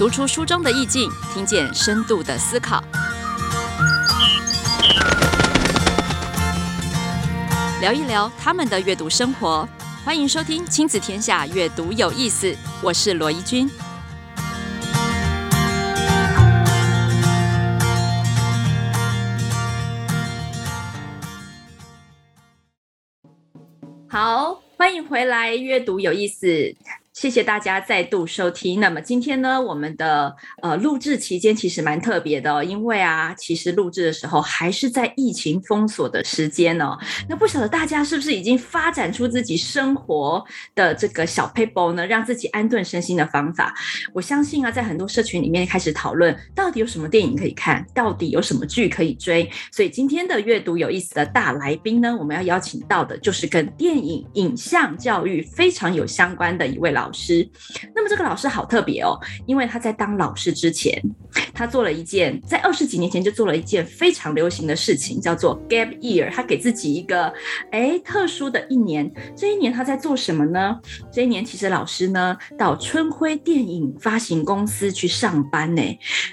读出书中的意境，听见深度的思考，聊一聊他们的阅读生活。欢迎收听《亲子天下》，阅读有意思。我是罗怡君。好，欢迎回来，阅读有意思。谢谢大家再度收听。那么今天呢，我们的呃录制期间其实蛮特别的，因为啊，其实录制的时候还是在疫情封锁的时间哦。那不晓得大家是不是已经发展出自己生活的这个小 paper 呢，让自己安顿身心的方法？我相信啊，在很多社群里面开始讨论，到底有什么电影可以看，到底有什么剧可以追。所以今天的阅读有意思的大来宾呢，我们要邀请到的就是跟电影影像教育非常有相关的一位老。老师，那么这个老师好特别哦，因为他在当老师之前，他做了一件在二十几年前就做了一件非常流行的事情，叫做 gap year。他给自己一个诶特殊的一年，这一年他在做什么呢？这一年其实老师呢到春晖电影发行公司去上班呢。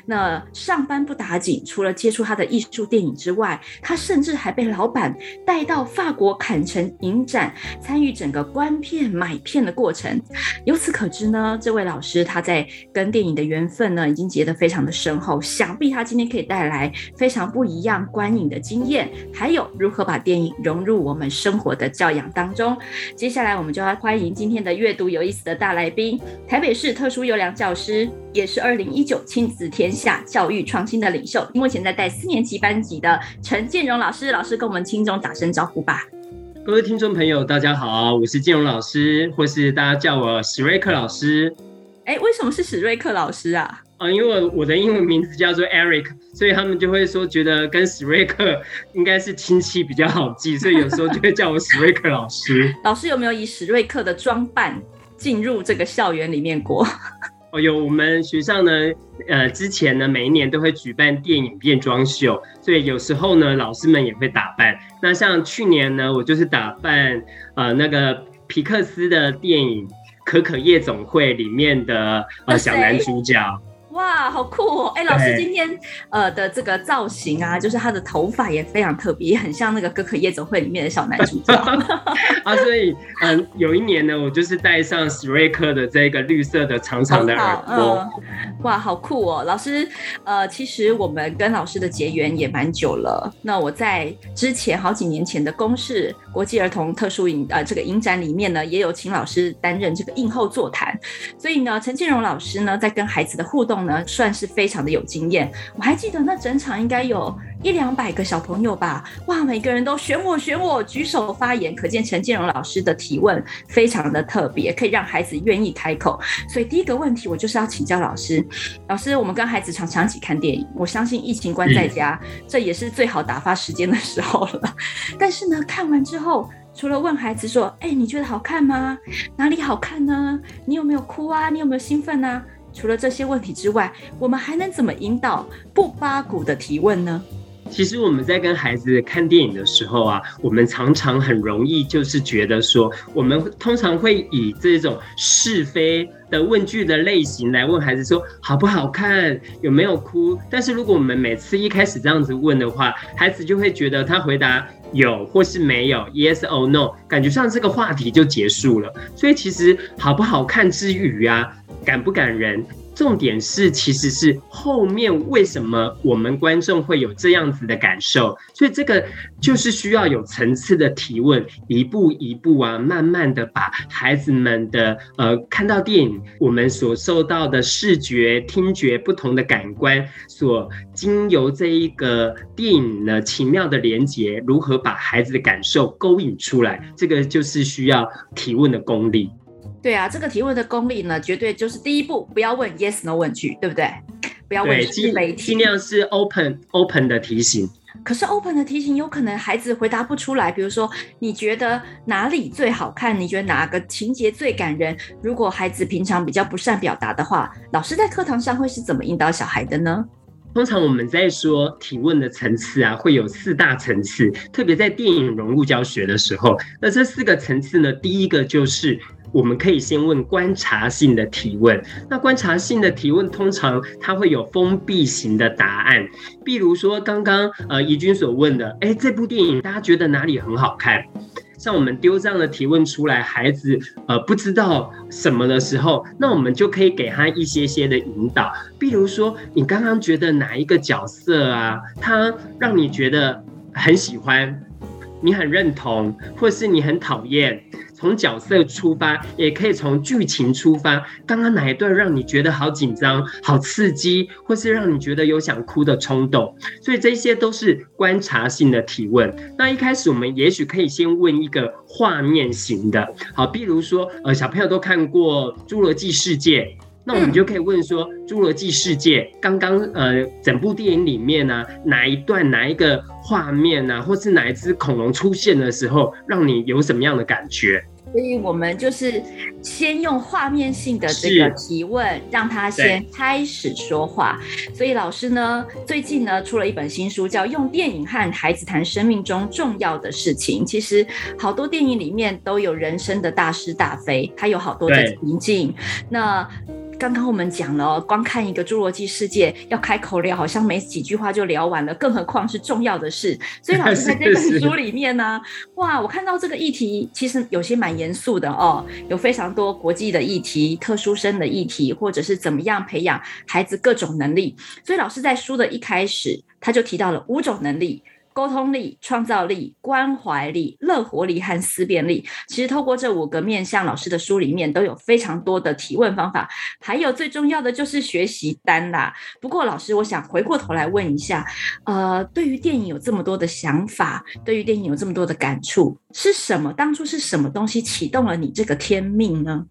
那上班不打紧，除了接触他的艺术电影之外，他甚至还被老板带到法国坎城影展，参与整个观片买片的过程。由此可知呢，这位老师他在跟电影的缘分呢，已经结得非常的深厚。想必他今天可以带来非常不一样观影的经验，还有如何把电影融入我们生活的教养当中。接下来我们就要欢迎今天的阅读有意思的大来宾，台北市特殊优良教师，也是二零一九亲子天下教育创新的领袖，目前在带四年级班级的陈建荣老师。老师跟我们听众打声招呼吧。各位听众朋友，大家好，我是建荣老师，或是大家叫我史瑞克老师。哎、欸，为什么是史瑞克老师啊？啊，因为我的英文名字叫做 Eric，所以他们就会说觉得跟史瑞克应该是亲戚比较好记，所以有时候就会叫我史瑞克老师。老师有没有以史瑞克的装扮进入这个校园里面过？哦，有，我们学校呢，呃，之前呢，每一年都会举办电影变装秀，所以有时候呢，老师们也会打扮。那像去年呢，我就是打扮呃那个皮克斯的电影《可可夜总会》里面的呃小男主角。哇，好酷哦！哎，老师今天呃的这个造型啊，就是他的头发也非常特别，也很像那个《哥可夜总会》里面的小男主角 啊。所以，嗯、呃，有一年呢，我就是戴上史瑞克的这个绿色的长长的耳朵。哇，好酷哦！老师，呃，其实我们跟老师的结缘也蛮久了。那我在之前好几年前的公视国际儿童特殊影呃这个影展里面呢，也有请老师担任这个映后座谈。所以呢，陈建荣老师呢，在跟孩子的互动呢，算是非常的有经验。我还记得那整场应该有一两百个小朋友吧，哇，每个人都选我选我，举手发言，可见陈建荣老师的提问非常的特别，可以让孩子愿意开口。所以第一个问题，我就是要请教老师，老师，我们跟孩子常常一起看电影，我相信疫情关在家，这也是最好打发时间的时候了。但是呢，看完之后，除了问孩子说，哎，你觉得好看吗？哪里好看呢？你有没有哭啊？你有没有兴奋啊？除了这些问题之外，我们还能怎么引导不八股的提问呢？其实我们在跟孩子看电影的时候啊，我们常常很容易就是觉得说，我们通常会以这种是非的问句的类型来问孩子说好不好看，有没有哭。但是如果我们每次一开始这样子问的话，孩子就会觉得他回答有或是没有，yes or no，感觉上这个话题就结束了。所以其实好不好看之余啊。感不感人？重点是，其实是后面为什么我们观众会有这样子的感受？所以这个就是需要有层次的提问，一步一步啊，慢慢的把孩子们的呃看到电影，我们所受到的视觉、听觉不同的感官，所经由这一个电影呢奇妙的连接，如何把孩子的感受勾引出来？这个就是需要提问的功力。对啊，这个提问的功力呢，绝对就是第一步，不要问 yes no 问句，对不对？不要问是非题，尽量是 open open 的题型。可是 open 的题型有可能孩子回答不出来，比如说你觉得哪里最好看？你觉得哪个情节最感人？如果孩子平常比较不善表达的话，老师在课堂上会是怎么引导小孩的呢？通常我们在说提问的层次啊，会有四大层次，特别在电影融入教学的时候，那这四个层次呢，第一个就是我们可以先问观察性的提问。那观察性的提问通常它会有封闭型的答案，比如说刚刚呃怡君所问的，哎，这部电影大家觉得哪里很好看？像我们丢这样的提问出来，孩子呃不知道什么的时候，那我们就可以给他一些些的引导，比如说你刚刚觉得哪一个角色啊，他让你觉得很喜欢，你很认同，或是你很讨厌。从角色出发，也可以从剧情出发。刚刚哪一段让你觉得好紧张、好刺激，或是让你觉得有想哭的冲动？所以这些都是观察性的提问。那一开始我们也许可以先问一个画面型的，好，比如说，呃，小朋友都看过《侏罗纪世界》，那我们就可以问说，《侏罗纪世界》刚刚呃整部电影里面呢、啊，哪一段、哪一个？画面啊，或是哪一只恐龙出现的时候，让你有什么样的感觉？所以我们就是先用画面性的这个提问，让他先开始说话。所以老师呢，最近呢出了一本新书，叫《用电影和孩子谈生命中重要的事情》。其实好多电影里面都有人生的大是大非，它有好多的情境。那刚刚我们讲了，光看一个《侏罗纪世界》要开口聊，好像没几句话就聊完了，更何况是重要的事。所以老师在这本书里面呢，哇，我看到这个议题其实有些蛮严肃的哦，有非常多国际的议题、特殊生的议题，或者是怎么样培养孩子各种能力。所以老师在书的一开始，他就提到了五种能力。沟通力、创造力、关怀力、乐活力和思辨力，其实透过这五个面向，老师的书里面都有非常多的提问方法。还有最重要的就是学习单啦。不过老师，我想回过头来问一下，呃，对于电影有这么多的想法，对于电影有这么多的感触，是什么？当初是什么东西启动了你这个天命呢？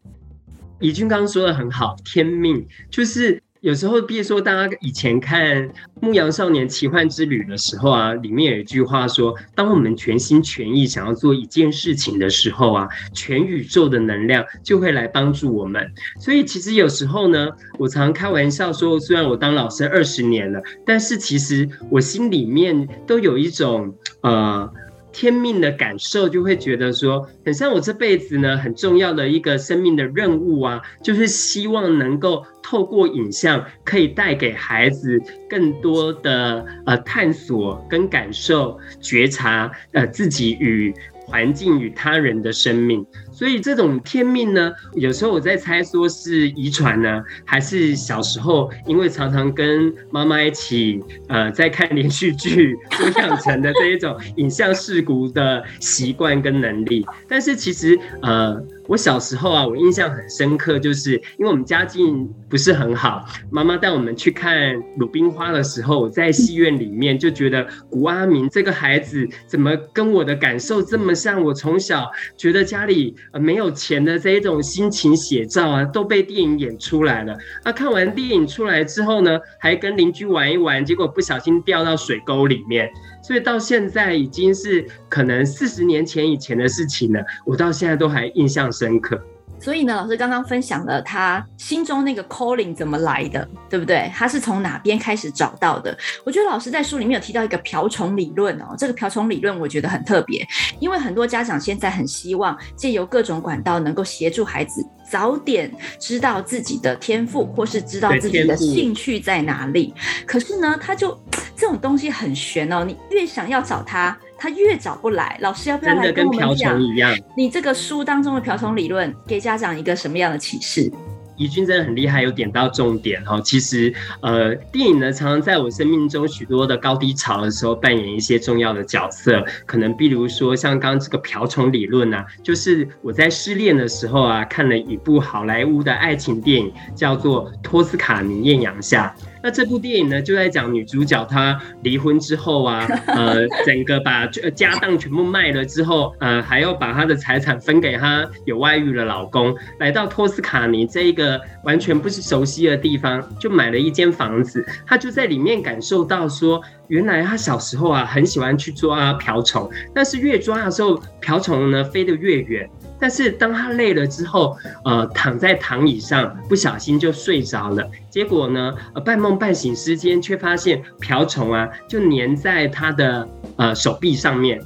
怡君刚刚说的很好，天命就是。有时候，比如说，大家以前看《牧羊少年奇幻之旅》的时候啊，里面有一句话说：“当我们全心全意想要做一件事情的时候啊，全宇宙的能量就会来帮助我们。”所以，其实有时候呢，我常开玩笑说，虽然我当老师二十年了，但是其实我心里面都有一种呃。天命的感受，就会觉得说，很像我这辈子呢，很重要的一个生命的任务啊，就是希望能够透过影像，可以带给孩子更多的呃探索跟感受、觉察呃自己与环境与他人的生命。所以这种天命呢，有时候我在猜，说是遗传呢，还是小时候因为常常跟妈妈一起，呃，在看连续剧 所养成的这一种影像视读的习惯跟能力。但是其实，呃。我小时候啊，我印象很深刻，就是因为我们家境不是很好，妈妈带我们去看《鲁冰花》的时候，我在戏院里面就觉得古阿明这个孩子怎么跟我的感受这么像？我从小觉得家里没有钱的这一种心情写照啊，都被电影演出来了。那看完电影出来之后呢，还跟邻居玩一玩，结果不小心掉到水沟里面。所以到现在已经是可能四十年前以前的事情了，我到现在都还印象深刻。所以呢，老师刚刚分享了他心中那个 calling 怎么来的，对不对？他是从哪边开始找到的？我觉得老师在书里面有提到一个瓢虫理论哦，这个瓢虫理论我觉得很特别，因为很多家长现在很希望借由各种管道能够协助孩子早点知道自己的天赋，或是知道自己的兴趣在哪里。可是呢，他就这种东西很玄哦，你越想要找他。他越找不来，老师要不要来跟我们讲？你这个书当中的瓢虫理论，给家长一个什么样的启示？怡君真的很厉害，有点到重点哈。其实，呃，电影呢，常常在我生命中许多的高低潮的时候扮演一些重要的角色。可能比如说，像刚刚这个瓢虫理论啊，就是我在失恋的时候啊，看了一部好莱坞的爱情电影，叫做《托斯卡尼艳阳下》。那这部电影呢，就在讲女主角她离婚之后啊，呃，整个把家当全部卖了之后，呃，还要把她的财产分给她有外遇的老公，来到托斯卡尼这一个完全不是熟悉的地方，就买了一间房子，她就在里面感受到说，原来她小时候啊，很喜欢去抓瓢虫，但是越抓的时候，瓢虫呢飞得越远。但是当他累了之后，呃，躺在躺椅上，不小心就睡着了。结果呢，呃，半梦半醒之间，却发现瓢虫啊，就粘在他的呃手臂上面。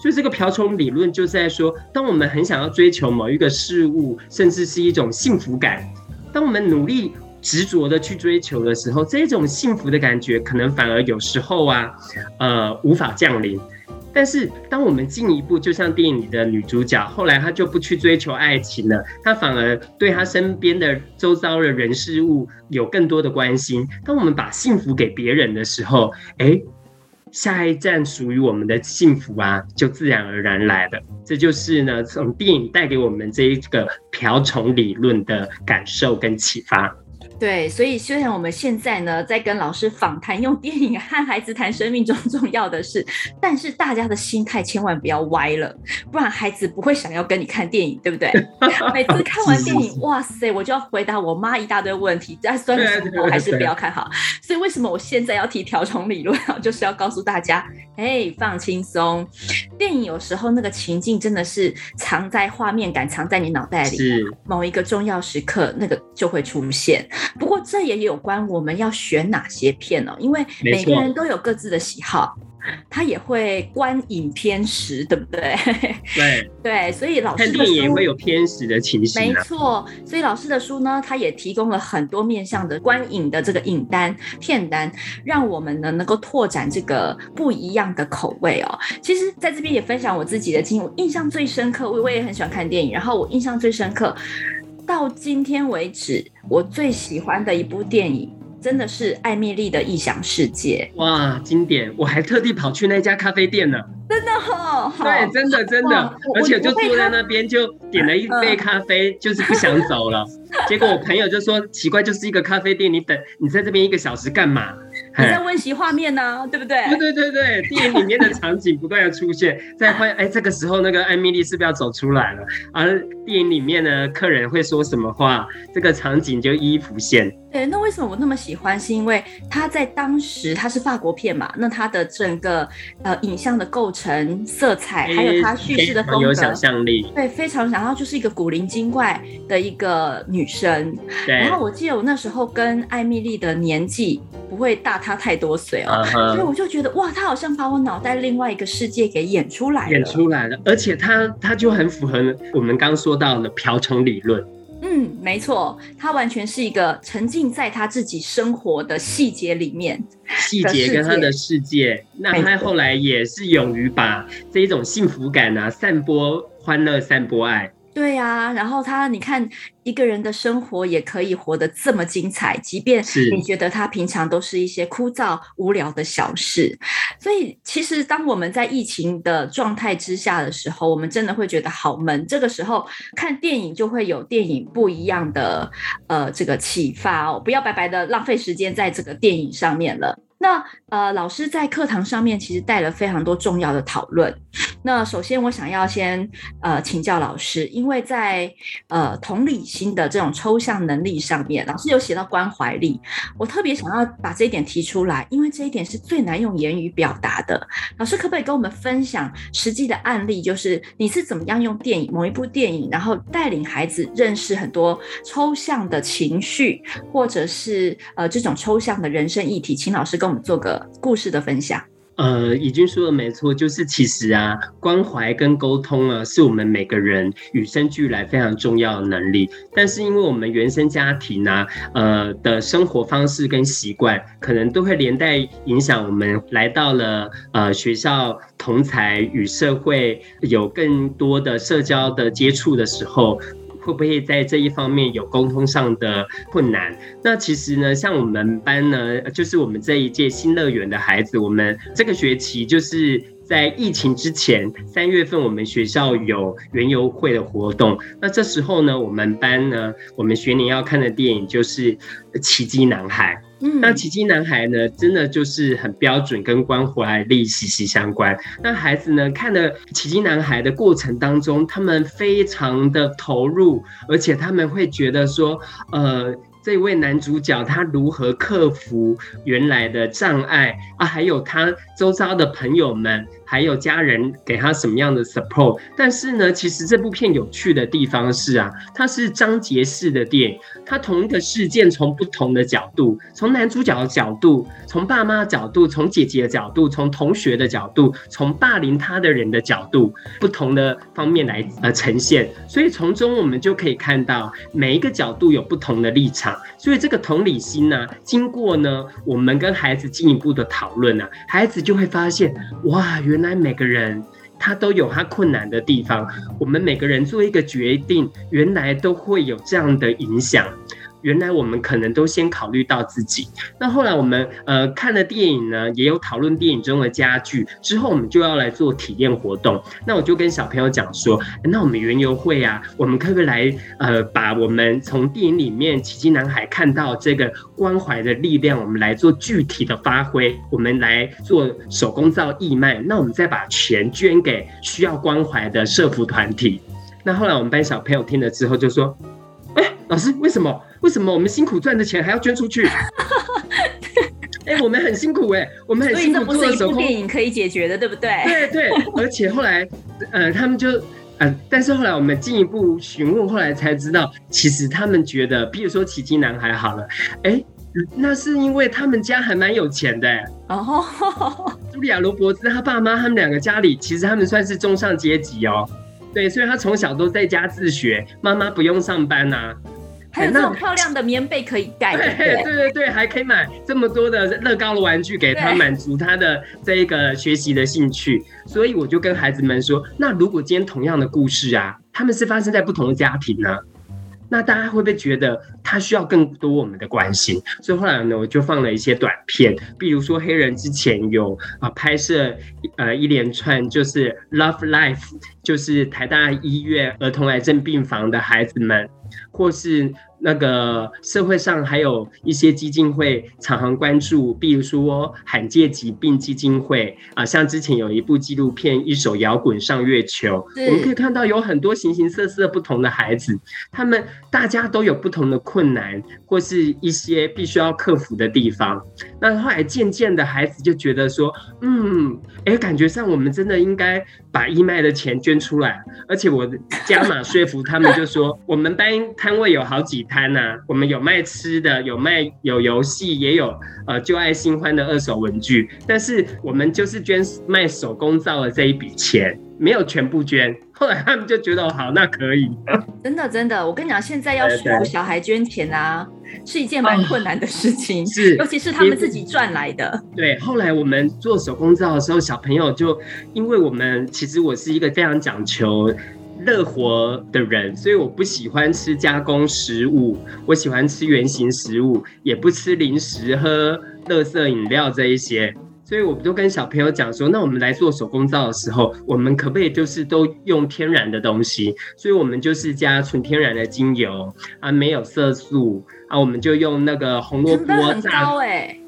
所以这个瓢虫理论就在说，当我们很想要追求某一个事物，甚至是一种幸福感，当我们努力执着的去追求的时候，这种幸福的感觉可能反而有时候啊，呃，无法降临。但是，当我们进一步，就像电影里的女主角，后来她就不去追求爱情了，她反而对她身边的周遭的人事物有更多的关心。当我们把幸福给别人的时候，哎，下一站属于我们的幸福啊，就自然而然来了。这就是呢，从电影带给我们这一个瓢虫理论的感受跟启发。对，所以虽然我们现在呢在跟老师访谈，用电影和孩子谈生命中重要的事，但是大家的心态千万不要歪了，不然孩子不会想要跟你看电影，对不对？每次看完 电影，哇塞，我就要回答我妈一大堆问题，在酸的时候还是不要看好。所以为什么我现在要提条虫理论啊？就是要告诉大家，哎，放轻松。电影有时候那个情境真的是藏在画面感，藏在你脑袋里，是某一个重要时刻，那个就会出现。不过这也有关我们要选哪些片哦，因为每个人都有各自的喜好，他也会观影偏食，对不对？对对，所以老师也会有偏食的情形。没错，所以老师的书呢，他也提供了很多面向的观影的这个影单片单，让我们呢能够拓展这个不一样的口味哦。其实在这边也分享我自己的经历，我印象最深刻，我我也很喜欢看电影，然后我印象最深刻。到今天为止，我最喜欢的一部电影，真的是艾米丽的异想世界。哇，经典！我还特地跑去那家咖啡店呢。真的哦，对，真的真的，而且就坐在那边就点了一杯咖啡，嗯、就是不想走了。结果我朋友就说：“奇怪，就是一个咖啡店，你等你在这边一个小时干嘛？”你在温习画面呢、啊，对不对？对对对对，电影里面的场景不断的出现，在换哎，这个时候那个艾米丽是不是要走出来了？而电影里面呢，客人会说什么话，这个场景就一一浮现。对，那为什么我那么喜欢？是因为它在当时它是法国片嘛，那它的整个呃影像的构成、色彩，还有它叙事的风格，有想象力。对，非常想要就是一个古灵精怪的一个女生。对。然后我记得我那时候跟艾米丽的年纪不会大她太多岁哦，uh huh. 所以我就觉得哇，她好像把我脑袋另外一个世界给演出来了，演出来了，而且她她就很符合我们刚说到的瓢虫理论。嗯，没错，他完全是一个沉浸在他自己生活的细节里面，细节跟他的世界。那他后来也是勇于把这一种幸福感啊，散播欢乐，散播爱。对呀、啊，然后他，你看一个人的生活也可以活得这么精彩，即便你觉得他平常都是一些枯燥无聊的小事。所以，其实当我们在疫情的状态之下的时候，我们真的会觉得好闷。这个时候看电影就会有电影不一样的呃这个启发哦，不要白白的浪费时间在这个电影上面了。那呃，老师在课堂上面其实带了非常多重要的讨论。那首先，我想要先呃请教老师，因为在呃同理心的这种抽象能力上面，老师有写到关怀力，我特别想要把这一点提出来，因为这一点是最难用言语表达的。老师可不可以跟我们分享实际的案例，就是你是怎么样用电影某一部电影，然后带领孩子认识很多抽象的情绪，或者是呃这种抽象的人生议题？请老师跟我做个故事的分享。呃，已经说的没错，就是其实啊，关怀跟沟通啊，是我们每个人与生俱来非常重要的能力。但是因为我们原生家庭啊，呃的生活方式跟习惯，可能都会连带影响我们来到了呃学校同才与社会有更多的社交的接触的时候。会不会在这一方面有沟通上的困难？那其实呢，像我们班呢，就是我们这一届新乐园的孩子，我们这个学期就是在疫情之前三月份，我们学校有园游会的活动。那这时候呢，我们班呢，我们学年要看的电影就是《奇迹男孩》。那奇迹男孩呢，真的就是很标准，跟关怀力息息相关。那孩子呢，看了奇迹男孩的过程当中，他们非常的投入，而且他们会觉得说，呃。这位男主角他如何克服原来的障碍啊，还有他周遭的朋友们，还有家人给他什么样的 support。但是呢，其实这部片有趣的地方是啊，它是章节式的电影，它同一个事件从不同的角度，从男主角的角度，从爸妈的角度，从姐姐的角度，从同学的角度，从霸凌他的人的角度，不同的方面来呃呈现。所以从中我们就可以看到每一个角度有不同的立场。所以这个同理心呢，经过呢，我们跟孩子进一步的讨论呢，孩子就会发现，哇，原原来每个人他都有他困难的地方，我们每个人做一个决定，原来都会有这样的影响。原来我们可能都先考虑到自己。那后来我们呃看了电影呢，也有讨论电影中的家具。之后我们就要来做体验活动。那我就跟小朋友讲说，那我们园游会啊，我们可不可以来呃把我们从电影里面奇迹男孩看到这个关怀的力量，我们来做具体的发挥。我们来做手工皂义卖。那我们再把钱捐给需要关怀的社福团体。那后来我们班小朋友听了之后就说，哎，老师为什么？为什么我们辛苦赚的钱还要捐出去？哎、欸，我们很辛苦哎、欸，我们很辛苦做一部电影可以解决的，对不对？对对，而且后来，呃，他们就，呃，但是后来我们进一步询问，后来才知道，其实他们觉得，比如说奇迹男孩好了，哎、欸，那是因为他们家还蛮有钱的、欸。哦，茱莉亚·罗伯兹他爸妈他们两个家里，其实他们算是中上阶级哦。对，所以他从小都在家自学，妈妈不用上班呐、啊。还有这种漂亮的棉被可以盖，对对对对，还可以买这么多的乐高的玩具给他，满足他的这一个学习的兴趣。所以我就跟孩子们说，那如果今天同样的故事啊，他们是发生在不同的家庭呢，那大家会不会觉得他需要更多我们的关心？所以后来呢，我就放了一些短片，比如说黑人之前有啊拍摄呃一连串就是 Love Life，就是台大医院儿童癌症病房的孩子们。或是那个社会上还有一些基金会常常关注，比如说罕见疾病基金会啊，像之前有一部纪录片《一首摇滚上月球》，我们可以看到有很多形形色色不同的孩子，他们大家都有不同的困难，或是一些必须要克服的地方。那后来渐渐的，孩子就觉得说，嗯，哎，感觉上我们真的应该把义卖的钱捐出来，而且我加码说服他们，就说我们班。摊位有好几摊呐、啊，我们有卖吃的，有卖有游戏，也有呃旧爱新欢的二手文具。但是我们就是捐卖手工皂的这一笔钱，没有全部捐。后来他们就觉得好，那可以。真的真的，我跟你讲，现在要说服小孩捐钱啊，是一件蛮困难的事情，是，尤其是他们自己赚来的。对，后来我们做手工皂的时候，小朋友就因为我们其实我是一个非常讲求。乐活的人，所以我不喜欢吃加工食物，我喜欢吃原形食物，也不吃零食、喝垃圾饮料这一些。所以我都跟小朋友讲说，那我们来做手工皂的时候，我们可不可以就是都用天然的东西？所以我们就是加纯天然的精油啊，没有色素啊，我们就用那个红萝卜皂，哎。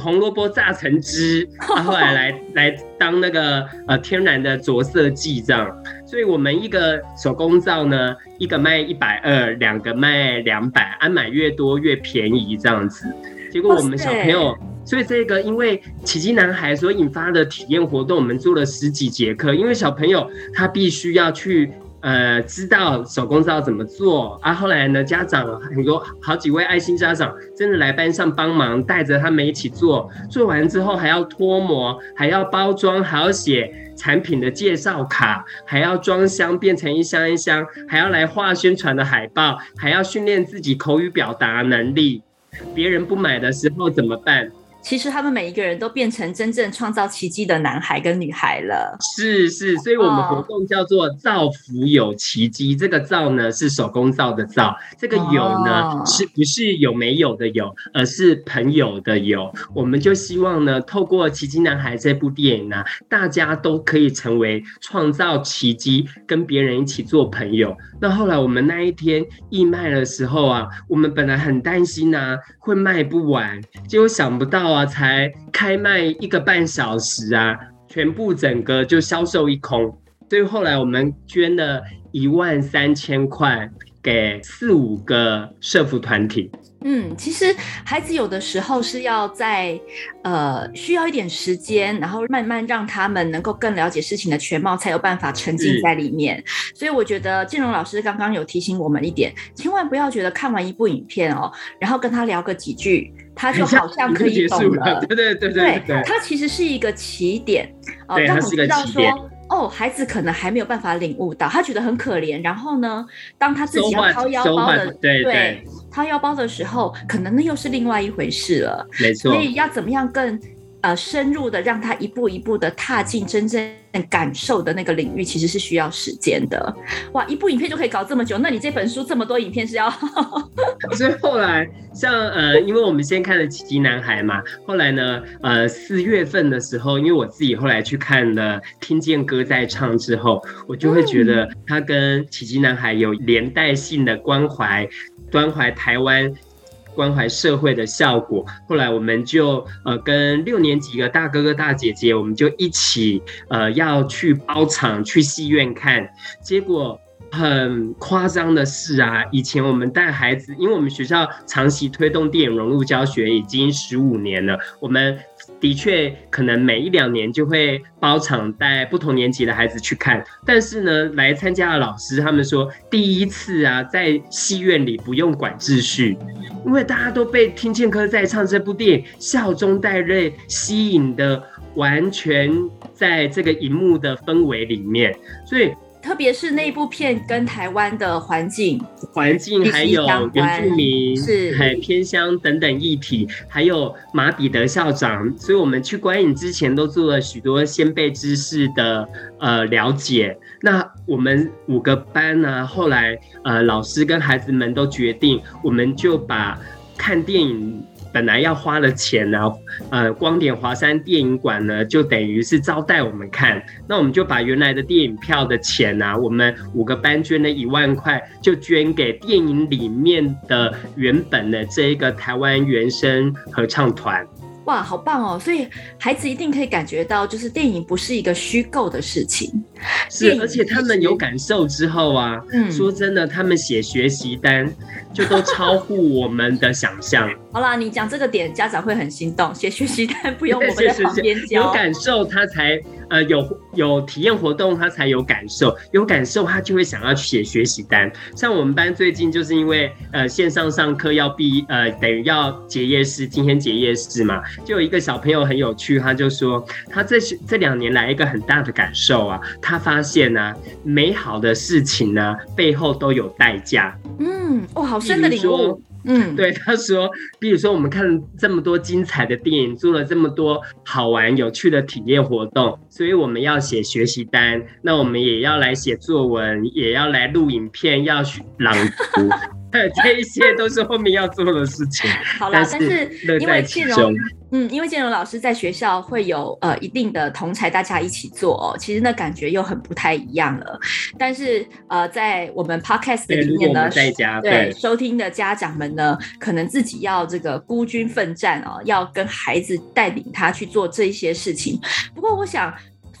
红萝卜榨成汁，然后来来来当那个呃天然的着色剂这样，所以我们一个手工皂呢，一个卖一百二，两个卖两百，啊买越多越便宜这样子。结果我们小朋友，所以这个因为奇迹男孩所引发的体验活动，我们做了十几节课，因为小朋友他必须要去。呃，知道手工皂怎么做啊？后来呢，家长很多好几位爱心家长真的来班上帮忙，带着他们一起做。做完之后还要脱模，还要包装，还要写产品的介绍卡，还要装箱变成一箱一箱，还要来画宣传的海报，还要训练自己口语表达能力。别人不买的时候怎么办？其实他们每一个人都变成真正创造奇迹的男孩跟女孩了。是是，所以我们活动叫做“造福有奇迹”。这个“造”呢是手工造的“造”，这个“有”呢是不是有没有的“有”，而是朋友的“有”。我们就希望呢，透过《奇迹男孩》这部电影呢，大家都可以成为创造奇迹，跟别人一起做朋友。那后来我们那一天义卖的时候啊，我们本来很担心啊，会卖不完，结果想不到啊。才开卖一个半小时啊，全部整个就销售一空。所以后来我们捐了一万三千块给四五个社服团体。嗯，其实孩子有的时候是要在呃需要一点时间，然后慢慢让他们能够更了解事情的全貌，才有办法沉浸在里面。所以我觉得建荣老师刚刚有提醒我们一点，千万不要觉得看完一部影片哦，然后跟他聊个几句，他就好像可以懂了。了 对对对对对，他其实是一个起点哦，让你知道说。哦，孩子可能还没有办法领悟到，他觉得很可怜。然后呢，当他自己要掏腰包的，对对，掏腰包的时候，可能那又是另外一回事了。没错。所以要怎么样更呃深入的让他一步一步的踏进真正感受的那个领域，其实是需要时间的。哇，一部影片就可以搞这么久，那你这本书这么多影片是要？所以后来像呃，因为我们先看了《奇迹男孩》嘛，后来呢，呃，四月份的时候，因为我自己后来去看了《听见歌在唱》之后，我就会觉得他跟《奇迹男孩》有连带性的关怀，关怀台湾。关怀社会的效果。后来我们就呃跟六年级的大哥哥大姐姐，我们就一起呃要去包场去戏院看。结果很夸张的是啊，以前我们带孩子，因为我们学校长期推动电影融入教学已经十五年了，我们。的确，可能每一两年就会包场带不同年级的孩子去看，但是呢，来参加的老师他们说，第一次啊，在戏院里不用管秩序，因为大家都被《听见歌在唱》这部电影笑中带泪吸引的，完全在这个荧幕的氛围里面，所以。特别是那部片跟台湾的环境、环境还有原住民、是还偏乡等等议题，还有马彼得校长，所以我们去观影之前都做了许多先辈知识的呃了解。那我们五个班呢，后来呃老师跟孩子们都决定，我们就把看电影。本来要花了钱呢，呃，光点华山电影馆呢，就等于是招待我们看。那我们就把原来的电影票的钱呢，我们五个班捐了一万块，就捐给电影里面的原本的这一个台湾原声合唱团。哇，好棒哦！所以孩子一定可以感觉到，就是电影不是一个虚构的事情。是，而且他们有感受之后啊，嗯，说真的，他们写学习单就都超乎我们的想象。好啦，你讲这个点，家长会很心动。写学习单不用 我们在旁边教，有感受他才呃有有体验活动，他才有感受，有感受他就会想要去写学习单。像我们班最近就是因为呃线上上课要毕呃等于要结业式，今天结业式嘛，就有一个小朋友很有趣，他就说他这这两年来一个很大的感受啊。他发现呢、啊，美好的事情呢，背后都有代价。嗯，哇，好深的领悟。嗯，对，他说，比如说我们看了这么多精彩的电影，做了这么多好玩有趣的体验活动，所以我们要写学习单，那我们也要来写作文，也要来录影片，要朗读。这一些都是后面要做的事情。好了，但是因为庆荣，嗯，因为建荣老师在学校会有呃一定的同才，大家一起做哦，其实那感觉又很不太一样了。但是呃，在我们 podcast 里面呢，在家对，对收听的家长们呢，可能自己要这个孤军奋战哦，要跟孩子带领他去做这一些事情。不过我想。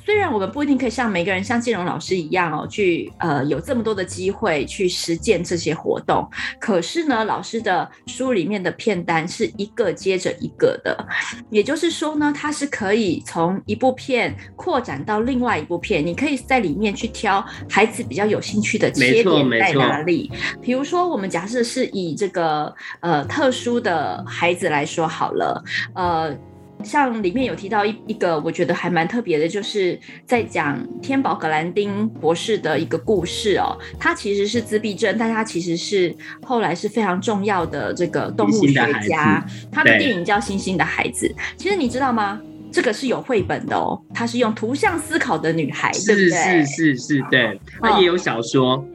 虽然我们不一定可以像每个人像建荣老师一样哦，去呃有这么多的机会去实践这些活动，可是呢，老师的书里面的片单是一个接着一个的，也就是说呢，它是可以从一部片扩展到另外一部片，你可以在里面去挑孩子比较有兴趣的切点在哪里。比如说，我们假设是以这个呃特殊的孩子来说好了，呃。像里面有提到一一个，我觉得还蛮特别的，就是在讲天宝格兰丁博士的一个故事哦。他其实是自闭症，但他其实是后来是非常重要的这个动物学家。他的电影叫《星星的孩子》。其实你知道吗？这个是有绘本的哦。他是用图像思考的女孩，对不对？是是是，对。他也有小说。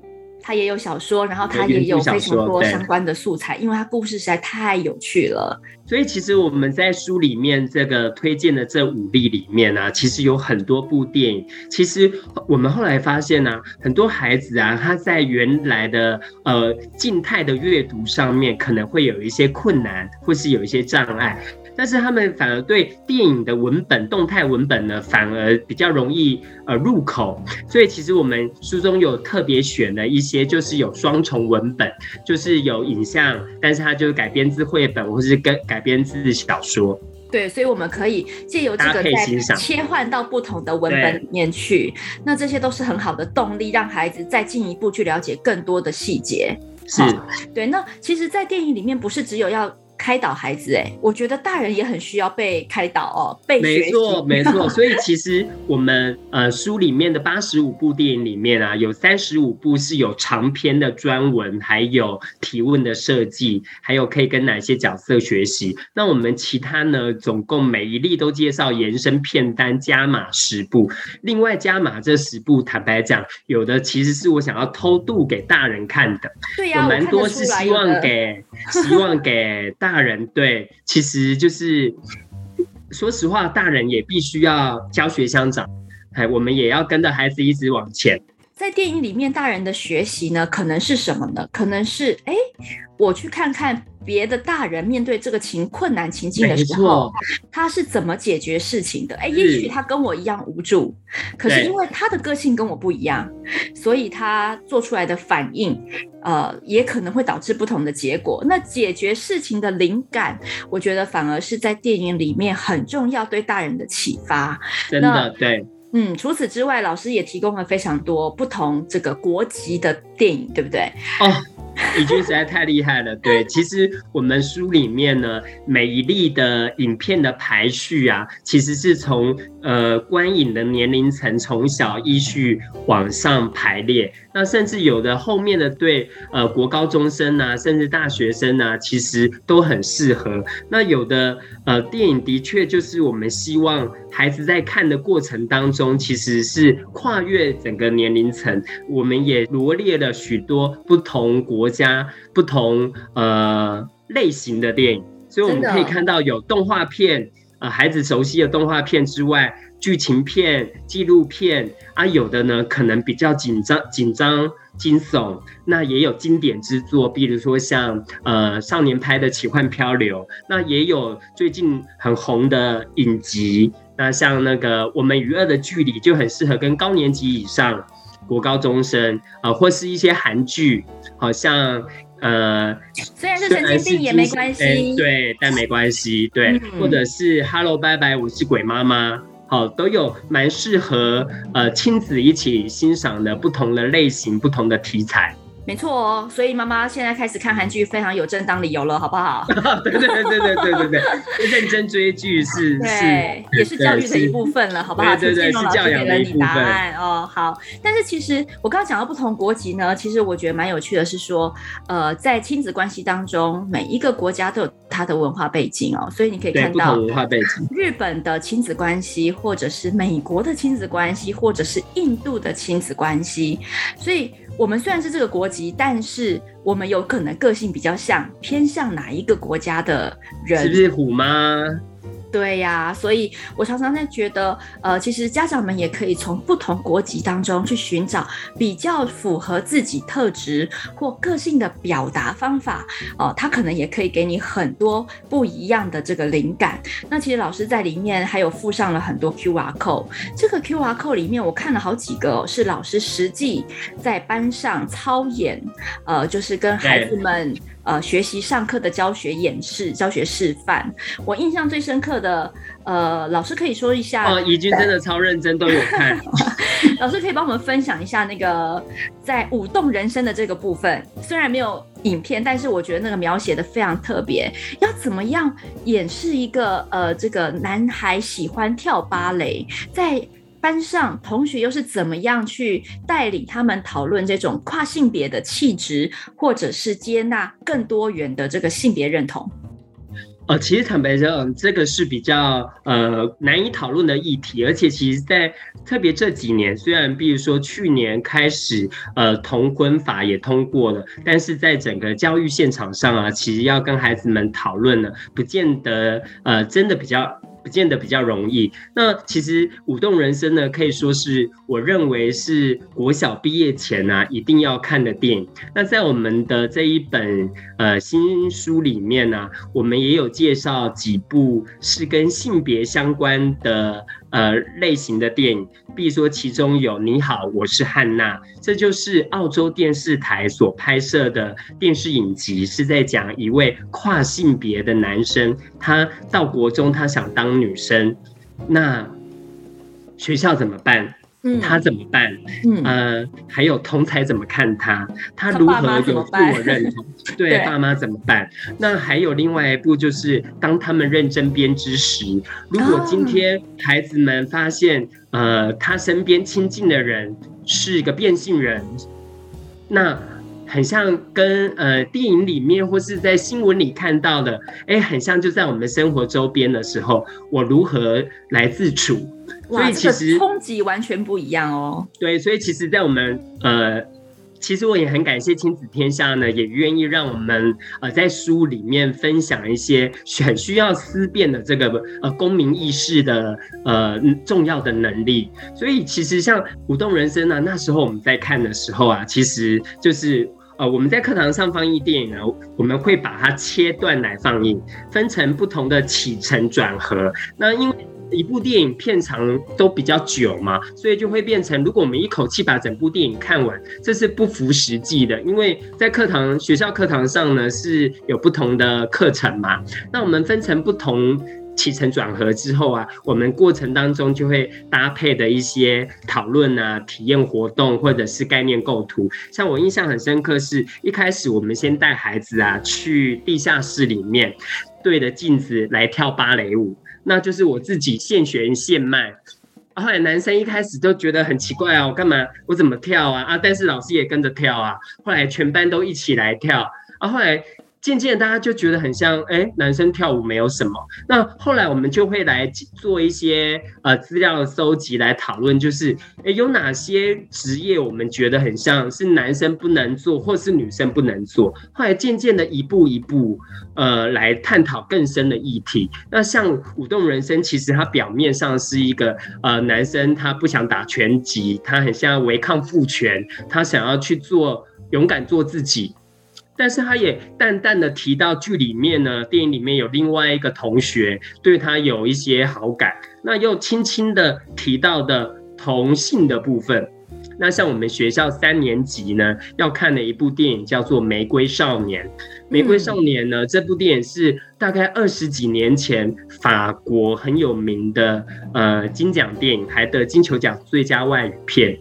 他也有小说，然后他也有非常多相关的素材，因为他故事实在太有趣了。所以其实我们在书里面这个推荐的这五例里面呢、啊，其实有很多部电影。其实我们后来发现呢、啊，很多孩子啊，他在原来的呃静态的阅读上面可能会有一些困难，或是有一些障碍。但是他们反而对电影的文本、动态文本呢，反而比较容易呃入口。所以其实我们书中有特别选了一些。就是有双重文本，就是有影像，但是它就是改编自绘本，或是跟改编自小说。对，所以我们可以借由这个再切换到不同的文本里面去，那这些都是很好的动力，让孩子再进一步去了解更多的细节。是，对。那其实，在电影里面不是只有要。开导孩子，哎，我觉得大人也很需要被开导哦，被。没错，没错。所以其实我们呃书里面的八十五部电影里面啊，有三十五部是有长篇的专文，还有提问的设计，还有可以跟哪些角色学习。那我们其他呢，总共每一例都介绍延伸片单加码十部。另外加码这十部，坦白讲，有的其实是我想要偷渡给大人看的。对呀、蛮多是希望给希望给大。大人对，其实就是说实话，大人也必须要教学相长，哎，我们也要跟着孩子一直往前。在电影里面，大人的学习呢，可能是什么呢？可能是哎，我去看看别的大人面对这个情困难情境的时候，他是怎么解决事情的？哎，也许他跟我一样无助，可是因为他的个性跟我不一样，所以他做出来的反应，呃，也可能会导致不同的结果。那解决事情的灵感，我觉得反而是在电影里面很重要，对大人的启发。真的，对。嗯，除此之外，老师也提供了非常多不同这个国籍的电影，对不对？哦。已经实在太厉害了，对。其实我们书里面呢，每一例的影片的排序啊，其实是从呃观影的年龄层从小依序往上排列。那甚至有的后面的对呃国高中生啊，甚至大学生啊，其实都很适合。那有的呃电影的确就是我们希望孩子在看的过程当中，其实是跨越整个年龄层。我们也罗列了许多不同国家不同呃类型的电影，所以我们可以看到有动画片，呃孩子熟悉的动画片之外，剧情片、纪录片啊，有的呢可能比较紧张、紧张、惊悚，那也有经典之作，比如说像呃少年拍的《奇幻漂流》，那也有最近很红的影集，那像那个《我们与恶的距离》就很适合跟高年级以上。国高中生啊、呃，或是一些韩剧，好像呃，虽然是神经病也没关系，对，但没关系，对，嗯、或者是 Hello 拜拜，我是鬼妈妈，好，都有蛮适合呃亲子一起欣赏的不同的类型、不同的题材。没错哦，所以妈妈现在开始看韩剧，非常有正当理由了，好不好？对对对对对对对。认真追剧是，是，也是教育的一部分了，好不好？对对对，是教育的一部分。给了你答案哦。好，但是其实我刚讲到不同国籍呢，其实我觉得蛮有趣的是说呃在亲子关系当中，每一个国家都有它的文化背景哦，所以你可以看到文化背景。日本的亲子关系，或者是美国的亲子关系，或者是印度的亲子关系。所以我们虽然是这个国。但是我们有可能个性比较像，偏向哪一个国家的人？是不是虎妈？对呀、啊，所以我常常在觉得，呃，其实家长们也可以从不同国籍当中去寻找比较符合自己特质或个性的表达方法，哦、呃，他可能也可以给你很多不一样的这个灵感。那其实老师在里面还有附上了很多 QR code，这个 QR code 里面我看了好几个、哦，是老师实际在班上操演，呃，就是跟孩子们。呃，学习上课的教学演示、教学示范，我印象最深刻的，呃，老师可以说一下。哦，怡君真的超认真，都有看。老师可以帮我们分享一下那个在舞动人生的这个部分，虽然没有影片，但是我觉得那个描写的非常特别。要怎么样演示一个呃，这个男孩喜欢跳芭蕾，在。班上同学又是怎么样去带领他们讨论这种跨性别的气质，或者是接纳更多元的这个性别认同？呃，其实坦白讲，这个是比较呃难以讨论的议题，而且其实在特别这几年，虽然比如说去年开始呃同婚法也通过了，但是在整个教育现场上啊，其实要跟孩子们讨论呢，不见得呃真的比较。不见得比较容易。那其实《舞动人生》呢，可以说是我认为是国小毕业前啊一定要看的电影。那在我们的这一本呃新书里面呢，我们也有介绍几部是跟性别相关的呃类型的电影，比如说其中有《你好，我是汉娜》，这就是澳洲电视台所拍摄的电视影集，是在讲一位跨性别的男生，他到国中他想当女生，那学校怎么办？嗯，他怎么办？嗯，呃，还有同才怎么看他？他如何有自我认同？对，对爸妈怎么办？那还有另外一步，就是当他们认真编织时，如果今天孩子们发现，呃，他身边亲近的人是一个变性人，那很像跟呃电影里面或是在新闻里看到的，哎，很像就在我们生活周边的时候，我如何来自处？所以其实冲击完全不一样哦。对，所以其实，在我们呃，其实我也很感谢亲子天下呢，也愿意让我们呃在书里面分享一些很需要思辨的这个呃公民意识的呃重要的能力。所以其实像舞动人生呢，那时候我们在看的时候啊，其实就是呃我们在课堂上放映电影呢，我们会把它切断来放映，分成不同的起承转合。那因为一部电影片长都比较久嘛，所以就会变成，如果我们一口气把整部电影看完，这是不符实际的。因为在课堂、学校课堂上呢，是有不同的课程嘛。那我们分成不同起承转合之后啊，我们过程当中就会搭配的一些讨论啊、体验活动或者是概念构图。像我印象很深刻，是一开始我们先带孩子啊去地下室里面，对着镜子来跳芭蕾舞。那就是我自己现学现卖，后来男生一开始都觉得很奇怪啊，我干嘛？我怎么跳啊？啊，但是老师也跟着跳啊，后来全班都一起来跳，啊，后来。渐渐大家就觉得很像，哎、男生跳舞没有什么。那后来我们就会来做一些呃资料的搜集来讨论，就是哎、有哪些职业我们觉得很像是男生不能做，或是女生不能做。后来渐渐的一步一步呃来探讨更深的议题。那像舞动人生，其实它表面上是一个呃男生他不想打拳击，他很像违抗父权，他想要去做勇敢做自己。但是他也淡淡的提到剧里面呢，电影里面有另外一个同学对他有一些好感，那又轻轻的提到的同性的部分。那像我们学校三年级呢要看的一部电影叫做《玫瑰少年》。《玫瑰少年》呢，这部电影是大概二十几年前法国很有名的呃金奖电影，还得金球奖最佳外语片。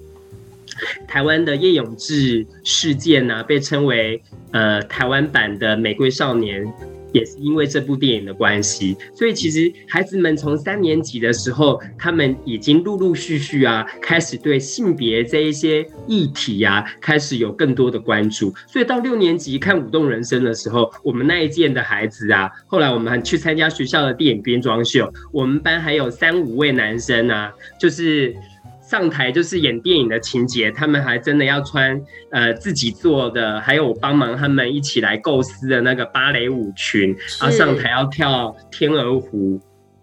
台湾的叶永志事件呢、被称为呃台湾版的《玫瑰少年》，也是因为这部电影的关系。所以其实孩子们从三年级的时候，他们已经陆陆续续啊，开始对性别这一些议题啊，开始有更多的关注。所以到六年级看《舞动人生》的时候，我们那一届的孩子啊，后来我们还去参加学校的电影编装秀，我们班还有三五位男生啊，就是。上台就是演电影的情节，他们还真的要穿呃自己做的，还有我帮忙他们一起来构思的那个芭蕾舞裙，然后上台要跳天鹅湖。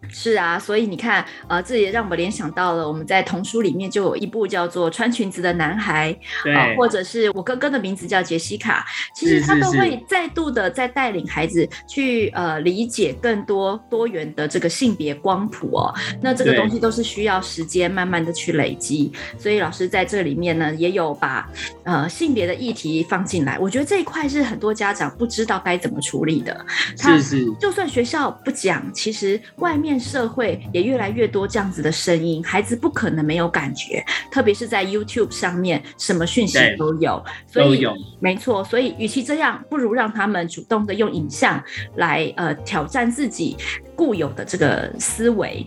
是啊，所以你看，呃，这也让我联想到了我们在童书里面就有一部叫做《穿裙子的男孩》，对、呃，或者是我哥哥的名字叫杰西卡，其实他都会再度的在带领孩子去呃理解更多多元的这个性别光谱哦。那这个东西都是需要时间慢慢的去累积，所以老师在这里面呢也有把呃性别的议题放进来。我觉得这一块是很多家长不知道该怎么处理的。是是，就算学校不讲，其实外面。社会也越来越多这样子的声音，孩子不可能没有感觉，特别是在 YouTube 上面，什么讯息都有，所以有没错。所以，与其这样，不如让他们主动的用影像来呃挑战自己固有的这个思维。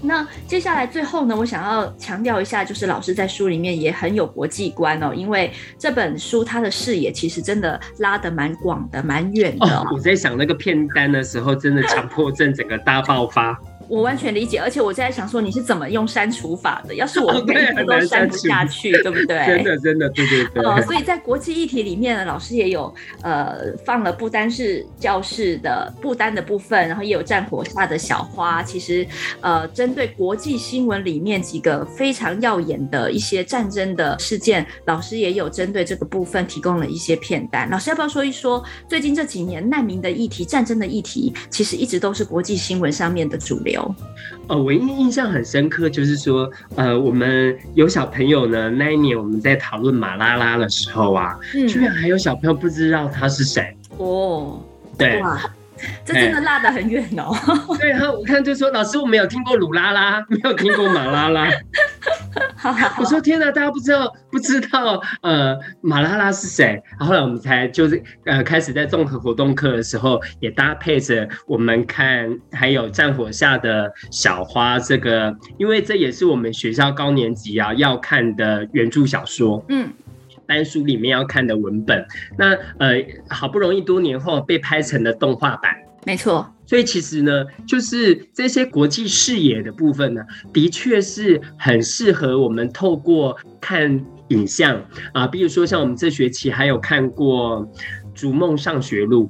那接下来最后呢，我想要强调一下，就是老师在书里面也很有国际观哦，因为这本书它的视野其实真的拉得蛮广的、蛮远的。我在想那个片单的时候，真的强迫症整个大爆发。我完全理解，而且我在想说你是怎么用删除法的？要是我每一个都删不下去，对不对？真的，真的，对对对。呃，所以在国际议题里面呢，老师也有呃放了不单是教室的不单的部分，然后也有战火下的小花。其实呃，针对国际新闻里面几个非常耀眼的一些战争的事件，老师也有针对这个部分提供了一些片单。老师要不要说一说最近这几年难民的议题、战争的议题，其实一直都是国际新闻上面的主流？流？呃，我印印象很深刻，就是说，呃，我们有小朋友呢，那一年我们在讨论马拉拉的时候啊，嗯、居然还有小朋友不知道他是谁哦，对。这真的落得很远哦。对，然后我看就说，老师，我没有听过鲁拉拉，没有听过马拉拉。好好好，我说天哪，大家不知道不知道呃马拉拉是谁？后来我们才就是呃开始在综合活动课的时候，也搭配着我们看还有战火下的小花这个，因为这也是我们学校高年级啊要看的原著小说。嗯。班书里面要看的文本，那呃好不容易多年后被拍成了动画版，没错。所以其实呢，就是这些国际视野的部分呢，的确是很适合我们透过看影像啊，比如说像我们这学期还有看过《逐梦上学路》。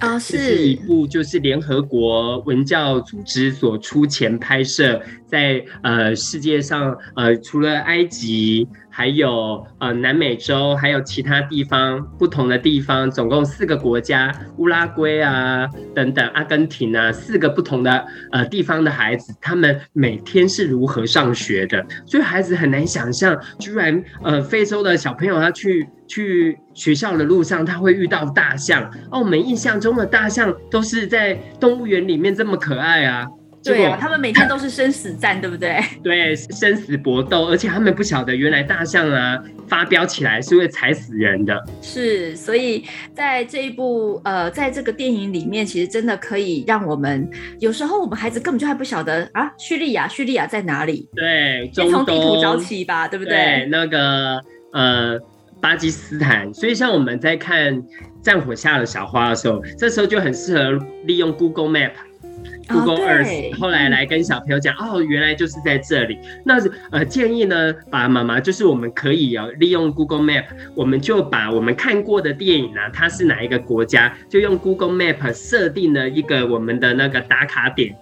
啊，是，是一部就是联合国文教组织所出钱拍摄，在呃世界上呃除了埃及，还有呃南美洲，还有其他地方不同的地方，总共四个国家，乌拉圭啊等等，阿根廷啊，四个不同的呃地方的孩子，他们每天是如何上学的，所以孩子很难想象，居然呃非洲的小朋友他去。去学校的路上，他会遇到大象。哦，我们印象中的大象都是在动物园里面这么可爱啊。对啊，他们每天都是生死战，对不对？对，生死搏斗，而且他们不晓得原来大象啊发飙起来是会踩死人的。是，所以在这一部呃，在这个电影里面，其实真的可以让我们有时候我们孩子根本就还不晓得啊，叙利亚，叙利亚在哪里？对，先从地图找起吧，对不对？对，那个呃。巴基斯坦，所以像我们在看《战火下的小花》的时候，这时候就很适合利用 Google Map、Google Earth，后来来跟小朋友讲，哦，原来就是在这里。那呃，建议呢，爸爸妈妈就是我们可以利用 Google Map，我们就把我们看过的电影呢、啊，它是哪一个国家，就用 Google Map 设定了一个我们的那个打卡点，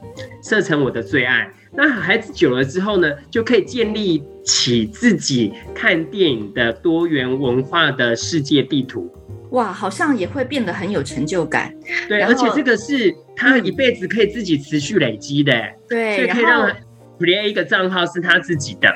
设成我的最爱。那孩子久了之后呢，就可以建立起自己看电影的多元文化的世界地图。哇，好像也会变得很有成就感。对，而且这个是他一辈子可以自己持续累积的。对，所以可以让他 create 一个账号是他自己的。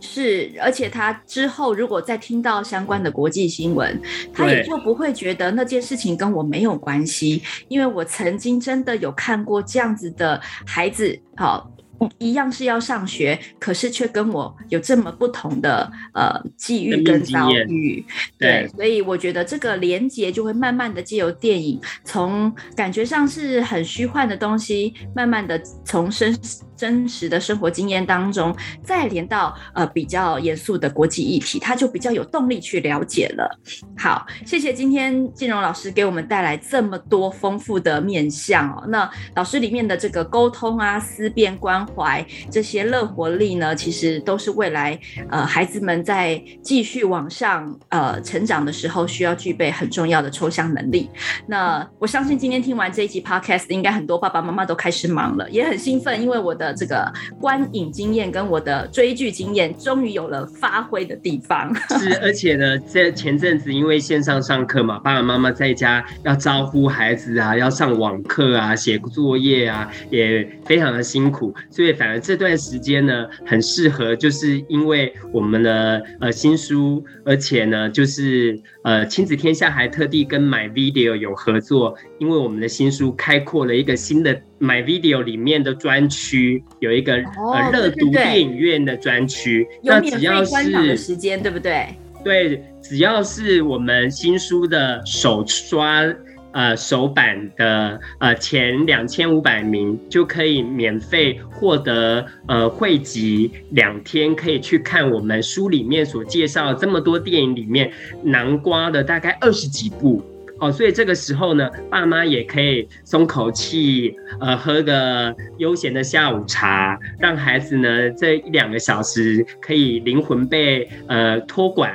是，而且他之后如果再听到相关的国际新闻，他也就不会觉得那件事情跟我没有关系，因为我曾经真的有看过这样子的孩子。好。一样是要上学，可是却跟我有这么不同的呃际遇跟遭遇，对，所以我觉得这个连结就会慢慢的借由电影，从感觉上是很虚幻的东西，慢慢的从生真实的生活经验当中，再连到呃比较严肃的国际议题，他就比较有动力去了解了。好，谢谢今天金荣老师给我们带来这么多丰富的面向哦。那老师里面的这个沟通啊、思辨关怀这些乐活力呢，其实都是未来呃孩子们在继续往上呃成长的时候需要具备很重要的抽象能力。那我相信今天听完这一集 Podcast，应该很多爸爸妈妈都开始忙了，也很兴奋，因为我的这个观影经验跟我的追剧经验终于有了发挥的地方。是，而且呢，在前阵子因为线上上课嘛，爸爸妈妈在家要招呼孩子啊，要上网课啊，写作业啊，也非常的辛苦，所以反而这段时间呢，很适合，就是因为我们的呃新书，而且呢，就是呃亲子天下还特地跟 MyVideo 有合作，因为我们的新书开阔了一个新的 MyVideo 里面的专区，有一个、哦、呃热读电影院的专区，那只要是时间，对不对？对，只要是我们新书的首刷。呃，首版的呃前两千五百名就可以免费获得呃汇集两天，可以去看我们书里面所介绍这么多电影里面南瓜的大概二十几部哦，所以这个时候呢，爸妈也可以松口气，呃，喝个悠闲的下午茶，让孩子呢这一两个小时可以灵魂被呃托管。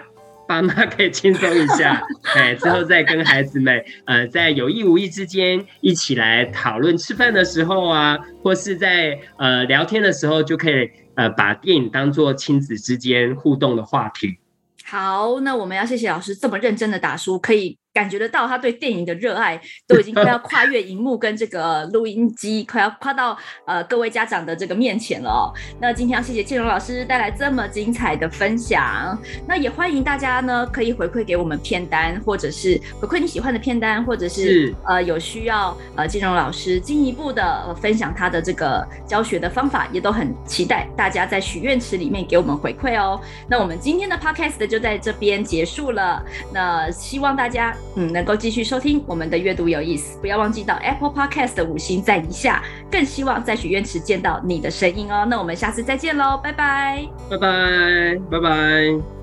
爸妈可以轻松一下，哎，之后再跟孩子们，呃，在有意无意之间一起来讨论，吃饭的时候啊，或是在呃聊天的时候，就可以呃把电影当做亲子之间互动的话题。好，那我们要谢谢老师这么认真的打书，可以感觉得到他对电影的热爱，都已经快要跨越荧幕跟这个录音机，快要跨到呃各位家长的这个面前了哦。那今天要谢谢建荣老师带来这么精彩的分享，那也欢迎大家呢可以回馈给我们片单，或者是回馈你喜欢的片单，或者是，是呃有需要呃金荣老师进一步的、呃、分享他的这个教学的方法，也都很期待大家在许愿池里面给我们回馈哦。那我们今天的 podcast 就在这边结束了，那希望大家。嗯，能够继续收听我们的阅读有意思，不要忘记到 Apple Podcast 的五星赞一下，更希望在许愿池见到你的声音哦。那我们下次再见喽，拜拜，拜拜，拜拜。